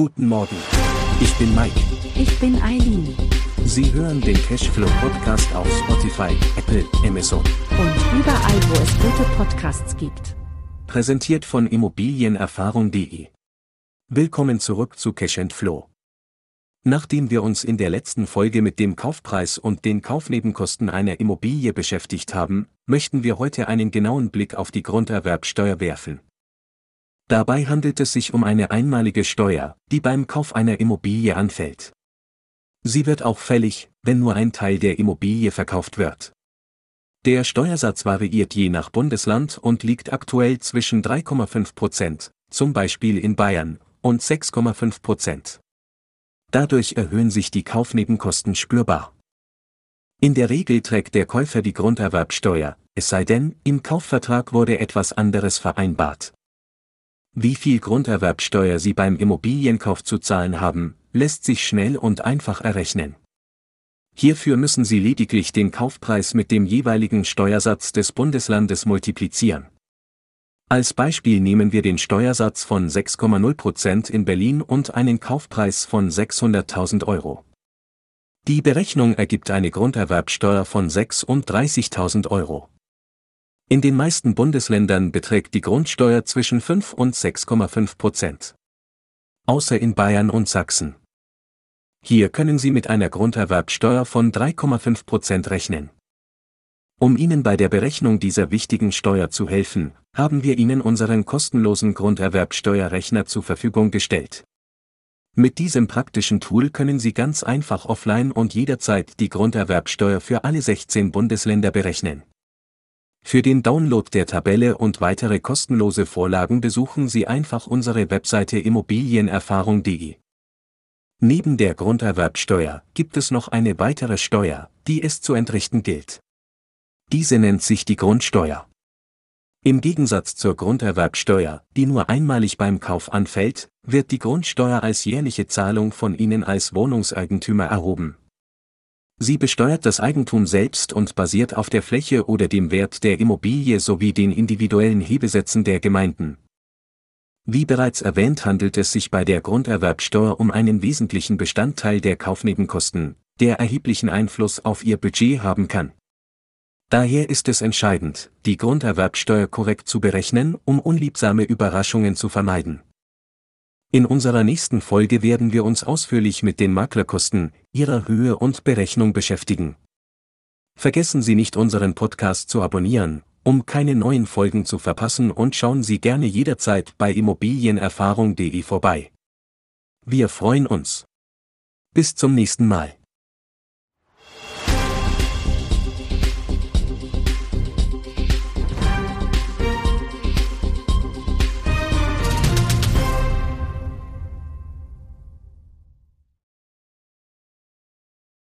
Guten Morgen. Ich bin Mike. Ich bin Eileen. Sie hören den Cashflow Podcast auf Spotify, Apple, Amazon. Und überall, wo es gute Podcasts gibt. Präsentiert von Immobilienerfahrung.de. Willkommen zurück zu Cash Flow. Nachdem wir uns in der letzten Folge mit dem Kaufpreis und den Kaufnebenkosten einer Immobilie beschäftigt haben, möchten wir heute einen genauen Blick auf die Grunderwerbsteuer werfen. Dabei handelt es sich um eine einmalige Steuer, die beim Kauf einer Immobilie anfällt. Sie wird auch fällig, wenn nur ein Teil der Immobilie verkauft wird. Der Steuersatz variiert je nach Bundesland und liegt aktuell zwischen 3,5 Prozent, zum Beispiel in Bayern, und 6,5 Prozent. Dadurch erhöhen sich die Kaufnebenkosten spürbar. In der Regel trägt der Käufer die Grunderwerbsteuer, es sei denn, im Kaufvertrag wurde etwas anderes vereinbart. Wie viel Grunderwerbsteuer Sie beim Immobilienkauf zu zahlen haben, lässt sich schnell und einfach errechnen. Hierfür müssen Sie lediglich den Kaufpreis mit dem jeweiligen Steuersatz des Bundeslandes multiplizieren. Als Beispiel nehmen wir den Steuersatz von 6,0% in Berlin und einen Kaufpreis von 600.000 Euro. Die Berechnung ergibt eine Grunderwerbsteuer von 36.000 Euro. In den meisten Bundesländern beträgt die Grundsteuer zwischen 5 und 6,5 Prozent. Außer in Bayern und Sachsen. Hier können Sie mit einer Grunderwerbsteuer von 3,5 Prozent rechnen. Um Ihnen bei der Berechnung dieser wichtigen Steuer zu helfen, haben wir Ihnen unseren kostenlosen Grunderwerbsteuerrechner zur Verfügung gestellt. Mit diesem praktischen Tool können Sie ganz einfach offline und jederzeit die Grunderwerbsteuer für alle 16 Bundesländer berechnen. Für den Download der Tabelle und weitere kostenlose Vorlagen besuchen Sie einfach unsere Webseite immobilienerfahrung.de. Neben der Grunderwerbsteuer gibt es noch eine weitere Steuer, die es zu entrichten gilt. Diese nennt sich die Grundsteuer. Im Gegensatz zur Grunderwerbsteuer, die nur einmalig beim Kauf anfällt, wird die Grundsteuer als jährliche Zahlung von Ihnen als Wohnungseigentümer erhoben. Sie besteuert das Eigentum selbst und basiert auf der Fläche oder dem Wert der Immobilie sowie den individuellen Hebesätzen der Gemeinden. Wie bereits erwähnt handelt es sich bei der Grunderwerbsteuer um einen wesentlichen Bestandteil der Kaufnebenkosten, der erheblichen Einfluss auf Ihr Budget haben kann. Daher ist es entscheidend, die Grunderwerbsteuer korrekt zu berechnen, um unliebsame Überraschungen zu vermeiden. In unserer nächsten Folge werden wir uns ausführlich mit den Maklerkosten, ihrer Höhe und Berechnung beschäftigen. Vergessen Sie nicht unseren Podcast zu abonnieren, um keine neuen Folgen zu verpassen und schauen Sie gerne jederzeit bei immobilienerfahrung.de vorbei. Wir freuen uns. Bis zum nächsten Mal.